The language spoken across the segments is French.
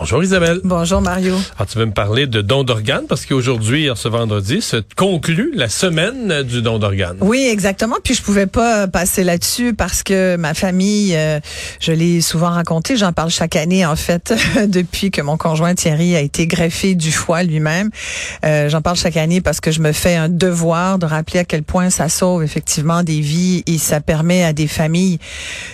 Bonjour Isabelle. Bonjour, Mario. Alors, tu veux me parler de don d'organes? Parce qu'aujourd'hui, ce vendredi, se conclut la semaine du don d'organes. Oui, exactement. Puis je pouvais pas passer là-dessus parce que ma famille, euh, je l'ai souvent raconté, j'en parle chaque année en fait, depuis que mon conjoint Thierry a été greffé du foie lui-même. Euh, j'en parle chaque année parce que je me fais un devoir de rappeler à quel point ça sauve effectivement des vies et ça permet à des familles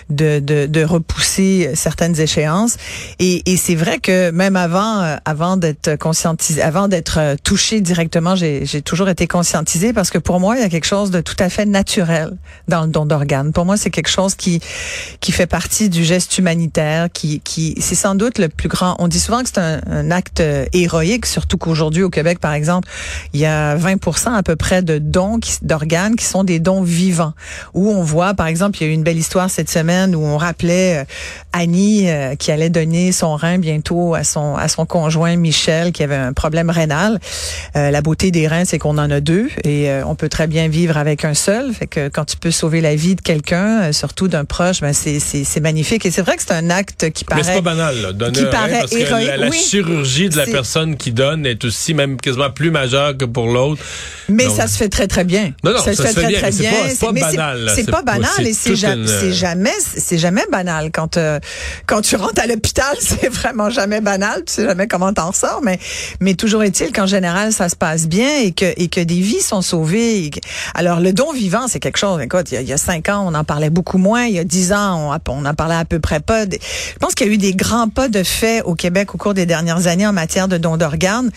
de, de, de repousser certaines échéances. Et, et c'est vrai que même avant, euh, avant d'être conscientisé, avant d'être euh, touché directement, j'ai toujours été conscientisée parce que pour moi, il y a quelque chose de tout à fait naturel dans le don d'organes. Pour moi, c'est quelque chose qui fait partie du geste humanitaire, qui qui c'est sans doute le plus grand. On dit souvent que c'est un, acte euh, héroïque, surtout qu'aujourd'hui au Québec, par exemple, il y a 20% à peu près de dons d'organes qui sont des dons vivants. Où on voit, par exemple, il y a eu une belle histoire cette semaine où on rappelait Annie qui allait donner son rein bientôt à son à son conjoint Michel qui avait un problème rénal. Euh, la beauté des reins, c'est qu'on en a deux et euh, on peut très bien vivre avec un seul. Fait que quand tu peux sauver la vie de quelqu'un, euh, surtout d'un proche, ben c'est c'est c'est magnifique. Et c'est vrai que c'est un acte qui paraît Mais c'est pas banal, là, donner qui un rein, paraît que héroïque, la, la oui. chirurgie de la personne qui donne est aussi même quasiment plus majeure que pour l'autre. Mais Donc- ça se fait très très bien. Non, non, ça se fait bien, mais c'est pas- banal. C'est pas banal et c'est une, jamais c'est jamais banal quand euh, quand tu rentres à l'hôpital, c'est vraiment jamais banal. Tu sais jamais comment t'en sors, mais mais toujours est-il qu'en général ça se passe bien et que et que des vies sont sauvées. Alors le don vivant, c'est quelque chose. Écoute, il y, a, cinq ans, on en parlait beaucoup moins. Il y a dix ans, on, on en parlait à peu près pas. Je pense qu'il y a eu des grands pas de fait au Québec au cours des dernières années en matière de don d'organes.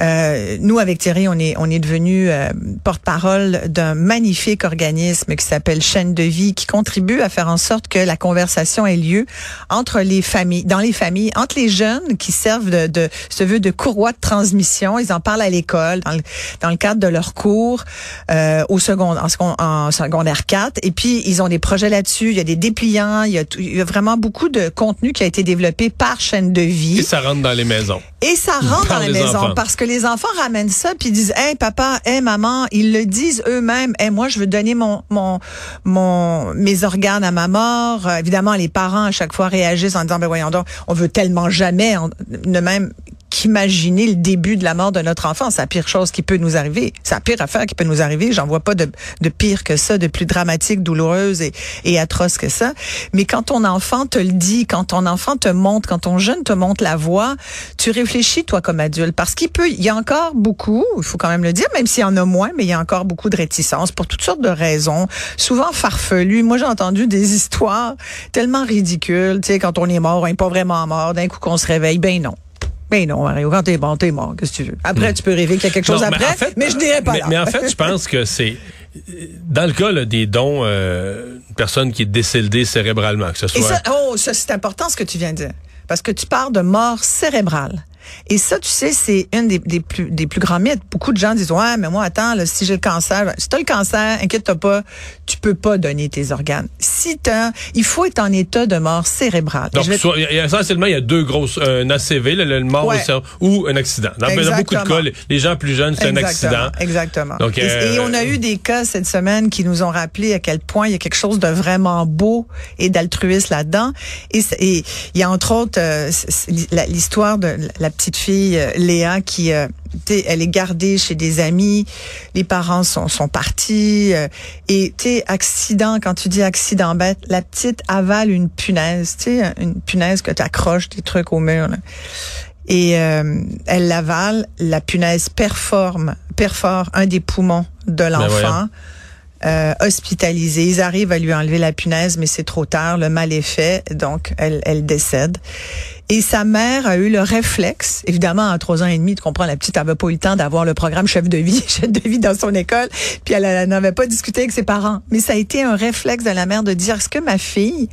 Euh, nous, avec Thierry, on est, on est devenu euh, porte-parole d'un magnifique organisme qui s'appelle Chaîne de vie, qui contribue à faire en sorte que la conversation ait lieu entre les familles, dans les familles, entre les jeunes qui servent de, de ce vœu de courroie de transmission. Ils en parlent à l'école, dans le, dans le cadre de leurs cours, euh, au second, en, en secondaire 4. Et puis, ils ont des projets là-dessus. Il y a des dépliants. Il y a, tout- il y a vraiment beaucoup de contenu qui a été développé par Chaîne de vie. Et ça rentre dans les maisons. Et ça rentre dans la maison enfants. parce que les enfants ramènent ça puis disent "Hey papa, hey maman", ils le disent eux-mêmes "Hey moi je veux donner mon mon mon mes organes à ma mort." Euh, évidemment les parents à chaque fois réagissent en disant "Ben voyons donc, on veut tellement jamais ne même qu'imaginer le début de la mort de notre enfant, c'est la pire chose qui peut nous arriver. C'est la pire affaire qui peut nous arriver. J'en vois pas de, pire que ça, de plus dramatique, douloureuse et, atroce que ça. Mais quand ton enfant te le dit, quand ton enfant te montre, quand ton jeune te montre la voie, tu réfléchis toi comme adulte parce qu'il peut, il y a encore beaucoup, il faut quand même le dire, même s'il y en a moins, mais il y a encore beaucoup de réticence pour toutes sortes de raisons, souvent farfelues. Moi j'ai entendu des histoires tellement ridicules, tu sais, quand on est mort, on n'est pas vraiment mort, d'un coup qu'on se réveille, ben non. Ben non, Mario, quand t'es bon, t'es mort, qu'est-ce que tu veux? Après, tu peux rêver qu'il y a quelque chose Hmm. Non, après, mais, en fait, je dirais pas mais, là. mais en fait, je pense que c'est dans le cas là, des dons, euh, une personne qui est décédée cérébralement, que ce soit. Et ça, oh, ça c'est important ce que tu viens de dire. Parce que tu parles de mort cérébrale. Et ça, tu sais, c'est une des, des plus des plus grands mythes. Beaucoup de gens disent ouais, mais moi attends, là, si j'ai le cancer, ben, si t'as le cancer, inquiète-toi pas, tu peux pas donner tes organes. Si t'as, il faut être en état de mort cérébrale. Donc, soit- essentiellement, il y a deux grosses, un ACV, le, le mort Ouais. au cerveau, ou un accident. Dans, dans beaucoup de cas, les, les gens plus jeunes, c'est un accident. Exactement. Donc, et, euh, et on a eu des cas cette semaine qui nous ont rappelé à quel point il y a quelque chose de vraiment beau et d'altruiste là-dedans. Et il y a entre autres euh, l'histoire de la petite fille euh, Léa qui euh, elle est gardée chez des amis, les parents sont, sont partis euh, et tu accident quand tu dis accident bête, la petite avale une punaise, tu sais une punaise que tu accroches des trucs au mur. là. Et euh, elle l'avale, la punaise performe, perfore un des poumons de l'enfant. voyons. Euh, hospitalisé. Ils arrivent à lui enlever la punaise, mais c'est trop tard. Le mal est fait, donc elle, décède. Et sa mère a eu le réflexe, évidemment, à trois ans et demi, tu comprends, la petite avait pas eu le temps d'avoir le programme chef de vie, chef de vie dans son école, puis elle, n'avait pas discuté avec ses parents. Mais ça a été un réflexe de la mère de dire, est-ce que ma fille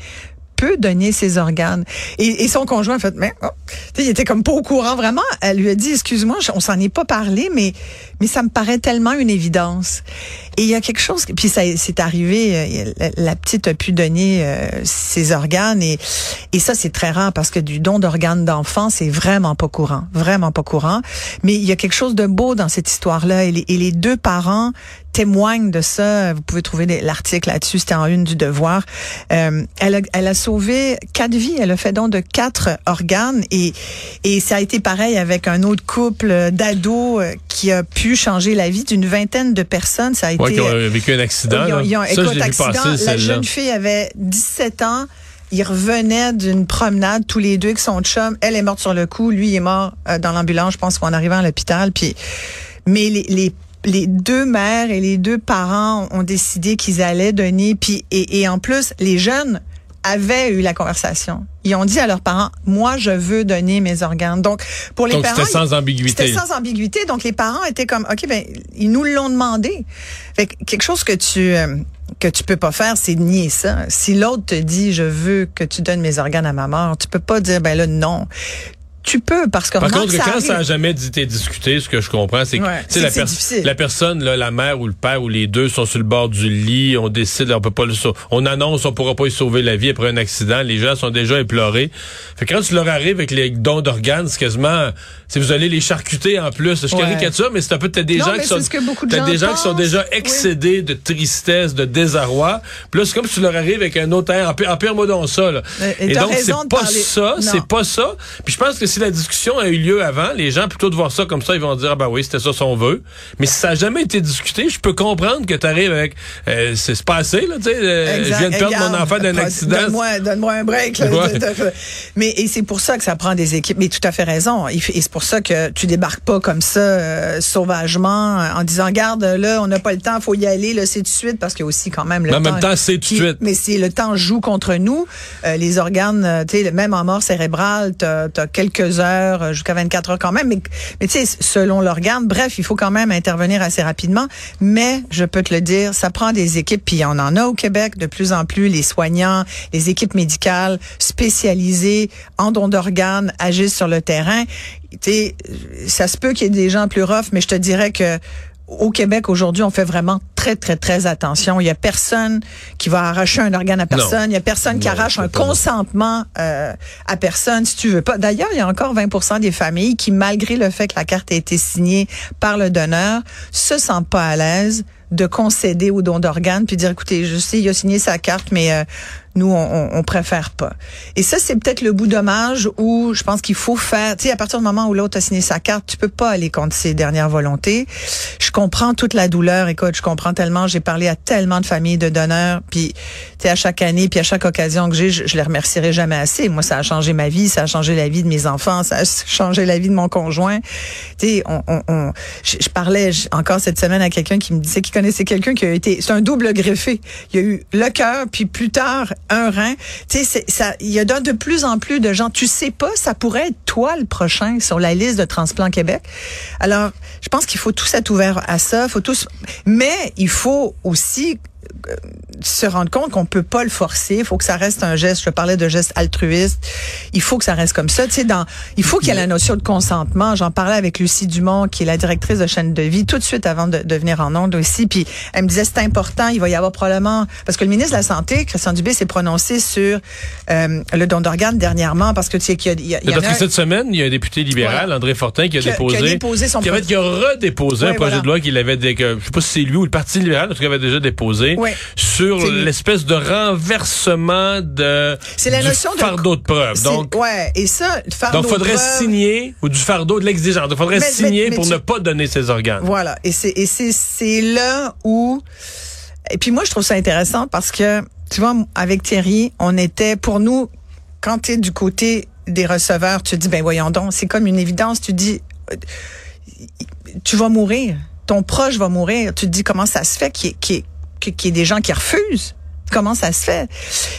peux donner ses organes? Et, son conjoint a fait, mais oh. il était comme pas au courant vraiment. Elle lui a dit, excuse-moi, on s'en est pas parlé, mais mais ça me paraît tellement une évidence. Et il y a quelque chose, puis ça c'est arrivé, euh, la, petite a pu donner euh, ses organes et et ça c'est très rare parce que du don d'organes d'enfants c'est vraiment pas courant, vraiment pas courant. Mais il y a quelque chose de beau dans cette histoire-là et les deux parents témoigne de ça. Vous pouvez trouver l'article là-dessus, c'était en une du Devoir. Euh, elle, a, elle a sauvé quatre vies. Elle a fait don de quatre organes et, et ça a été pareil avec un autre couple d'ados euh, qui a pu changer la vie d'une vingtaine de personnes. Ça a été. qui ont vécu un accident. Ils ont, accident. la jeune fille avait 17 ans. Ils revenaient d'une promenade tous les deux avec son chum. Elle est morte sur le coup. Lui est mort euh, dans l'ambulance, je pense, en arrivant à l'hôpital. Puis, mais les, les les deux mères et les deux parents ont décidé qu'ils allaient donner. Puis et, et en plus, les jeunes avaient eu la conversation. Ils ont dit à leurs parents, moi, je veux donner mes organes. Donc, pour les donc, parents. C'était sans ambiguïté. C'était sans ambiguïté. Donc, les parents étaient comme, OK, ben, ils nous l'ont demandé. Fait quelque chose que tu, euh, que tu peux pas faire, c'est nier ça. Si l'autre te dit, je veux que tu donnes mes organes à ma mort, tu peux pas dire, ben là, non tu peux parce que par contre quand ça a jamais été discuté ce que je comprends c'est que la, la personne là, la mère ou le père ou les deux sont sur le bord du lit on décide on peut pas le on annonce on pourra pas y sauver la vie après un accident les gens sont déjà éplorés. Fait que quand tu leur arrives avec les dons d'organes c'est quasiment si vous allez les charcuter en plus je caricature mais c'est un peu t'as des gens qui sont t'as des gens qui sont déjà excédés de tristesse de désarroi puis là c'est comme si tu leur arrives avec un autre air en pire, mot ça là. et, donc c'est pas ça c'est pas ça puis je pense que si la discussion a eu lieu avant, les gens, plutôt de voir ça comme ça, ils vont dire, ah ben oui, c'était ça son vœu. Mais si ça n'a jamais été discuté, je peux comprendre que tu arrives avec, euh, c'est passé, là, tu sais, euh, je viens de perdre mon enfant d'un accident. Donne-moi donne un break. Là, mais et c'est pour ça que ça prend des équipes. Mais tout à fait raison. Et c'est pour ça que tu débarques pas comme ça, euh, sauvagement, en disant, garde, là, on n'a pas le temps, faut y aller, là, c'est tout de suite, parce que aussi quand même le mais temps. En même temps, c'est tout de suite. Mais si le temps joue contre nous, les organes, tu sais, même en mort cérébrale, tu as quelques heures euh, jusqu'à 24 heures quand même. Mais, mais tu sais, selon l'organe, bref, il faut quand même intervenir assez rapidement. Mais je peux te le dire, ça prend des équipes, puis on en a au Québec de plus en plus. Les soignants, les équipes médicales spécialisées en dons d'organes agissent sur le terrain. Tu ça se peut qu'il y ait des gens plus rough, mais je te dirais que au Québec aujourd'hui, on fait vraiment très très très attention. Il y a personne qui va arracher un organe à personne. Il y a personne qui arrache un consentement euh, à personne si tu veux pas. D'ailleurs, il y a encore 20% des familles qui, malgré le fait que la carte a été signée par le donneur, se sentent pas à l'aise de concéder au don d'organes puis dire écoutez, je sais, il a signé sa carte, mais euh, nous, on, on, préfère pas. Et ça, c'est peut-être le bout dommage où je pense qu'il faut faire. Tu sais, à partir du moment où l'autre a signé sa carte, tu peux pas aller contre ses dernières volontés. Je comprends toute la douleur. Écoute, je comprends tellement. J'ai parlé à tellement de familles de donneurs. Puis, tu sais, à chaque année, puis à chaque occasion que j'ai, je, les remercierai jamais assez. Moi, ça a changé ma vie, ça a changé la vie de mes enfants, ça a changé la vie de mon conjoint. Tu sais, on, on, je, parlais encore cette semaine à quelqu'un qui me disait qu'il connaissait quelqu'un qui a été, c'est un double greffé. Il y a eu le cœur, puis plus tard un rein. Tu sais, ça, il y a de plus en plus de gens. Tu sais pas, ça pourrait être toi le prochain sur la liste de Transplant Québec. Alors, je pense qu'il faut tous être ouverts à ça. Faut tous, mais il faut aussi se rendre compte qu'on peut pas le forcer. Il faut que ça reste un geste. Je parlais de geste altruiste. Il faut que ça reste comme ça. Tu sais, dans, il faut qu'il y ait la notion de consentement. J'en parlais avec Lucie Dumont, qui est la directrice de chaîne de vie, tout de suite avant de, de venir en onde aussi. Puis elle me disait c'est important. Il va y avoir probablement parce que le ministre de la santé, Christian Dubé, s'est prononcé sur euh, le don d'organes dernièrement parce que tu sais qu'il y a, il y a, parce que cette semaine, il y a un député libéral, André Fortin, qui a déposé, qui a déposé son qui, avait, qui a redéposé un projet de loi qu'il avait, que, je sais pas si c'est lui ou le Parti libéral, parce qu'il avait déjà déposé sur l'espèce de renversement de c'est la notion fardeau de, preuve. Donc ouais, et ça fardeau Donc faudrait signer ou du fardeau de l'exigence. Il faudrait signer pour ne pas donner ses organes. Voilà, et c'est et c'est c'est là où et puis moi je trouve ça intéressant parce que tu vois avec Thierry, on était pour nous quand tu es du côté des receveurs, tu te dis ben voyons donc, c'est comme une évidence, tu dis euh, tu vas mourir ton proche va mourir, tu te dis comment ça se fait qu'il y, qu'il y ait des gens qui refusent. Comment ça se fait?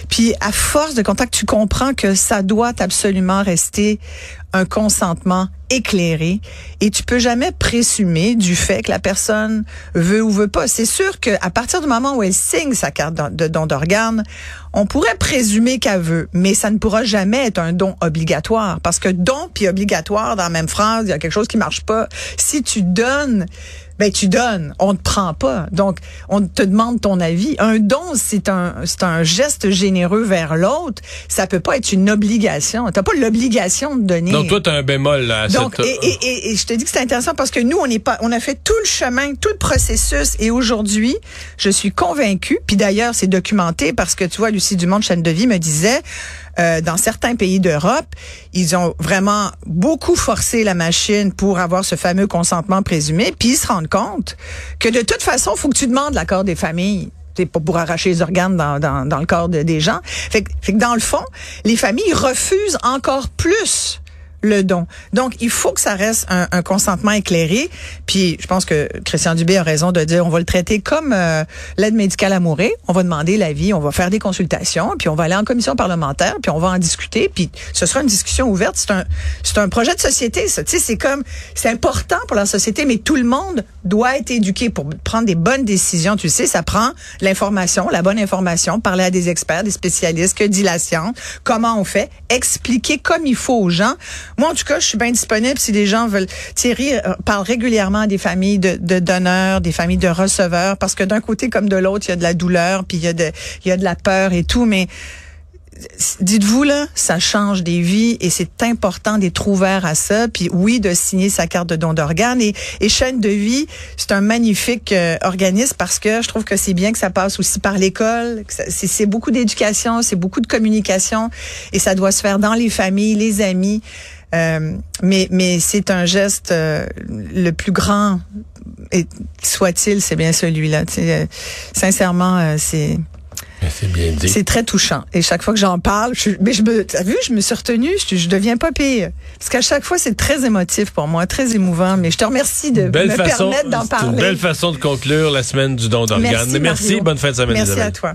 Puis à force de contact, tu comprends que ça doit absolument rester un consentement éclairé et tu peux jamais présumer du fait que la personne veut ou veut pas. C'est sûr que à partir du moment où elle signe sa carte de don d'organes, on pourrait présumer qu'elle veut, mais ça ne pourra jamais être un don obligatoire parce que don puis obligatoire dans la même phrase, il y a quelque chose qui marche pas. Si tu donnes ben tu donnes, on te prend pas. Donc on te demande ton avis. Un don, c'est un c'est un geste généreux vers l'autre. Ça peut pas être une obligation. T'as pas l'obligation de donner. Donc toi t'as un bémol là. Donc et, et, et, je te dis que c'est intéressant parce que nous on n'est pas, on a fait tout le chemin, tout le processus et aujourd'hui je suis convaincue. Puis d'ailleurs c'est documenté parce que tu vois Lucie Dumont de chaîne de vie me disait euh, dans certains pays d'Europe, ils ont vraiment beaucoup forcé la machine pour avoir ce fameux consentement présumé, puis ils se rendent compte que de toute façon, faut que tu demandes l'accord des familles pas pour arracher les organes dans, dans, dans le corps des gens. Fait, fait que dans le fond, les familles refusent encore plus le don. Donc, il faut que ça reste un, un, consentement éclairé. Puis, je pense que Christian Dubé a raison de dire, on va le traiter comme euh, l'aide médicale à mourir. On va demander l'avis, on va faire des consultations, puis on va aller en commission parlementaire, puis on va en discuter. Puis, ce sera une discussion ouverte. C'est un, c'est un projet de société, ça. Tu sais, c'est comme, c'est important pour la société, mais tout le monde doit être éduqué pour prendre des bonnes décisions. Tu sais, ça prend l'information, la bonne information, parler à des experts, des spécialistes, que dit la science, comment on fait, expliquer comme il faut aux gens. Moi, en tout cas, je suis bien disponible si les gens veulent. Thierry euh, parle régulièrement des familles de, de, donneurs, des familles de receveurs, parce que d'un côté comme de l'autre, il y a de la douleur, puis il y a de, il y a de la peur et tout, mais dites-vous là, ça change des vies et c'est important d'être ouvert à ça. Puis oui, de signer sa carte de don d'organes et, et chaîne de vie, c'est un magnifique euh, organisme parce que je trouve que c'est bien que ça passe aussi par l'école. C'est beaucoup d'éducation, c'est beaucoup de communication et ça doit se faire dans les familles, les amis. Euh, mais mais c'est un geste euh, le plus grand soit-il, c'est bien celui-là. sincèrement, c'est c'est. C'est très touchant. Et chaque fois que j'en parle, je, mais je me, as vu, je me suis retenue, je, je deviens pas pire. Parce qu'à chaque fois, c'est très émotif pour moi, très émouvant. Mais je te remercie de me permettre d'en parler. Une belle façon de conclure la semaine du don d'organes. Merci, Merci bonne fin de semaine, Merci à toi.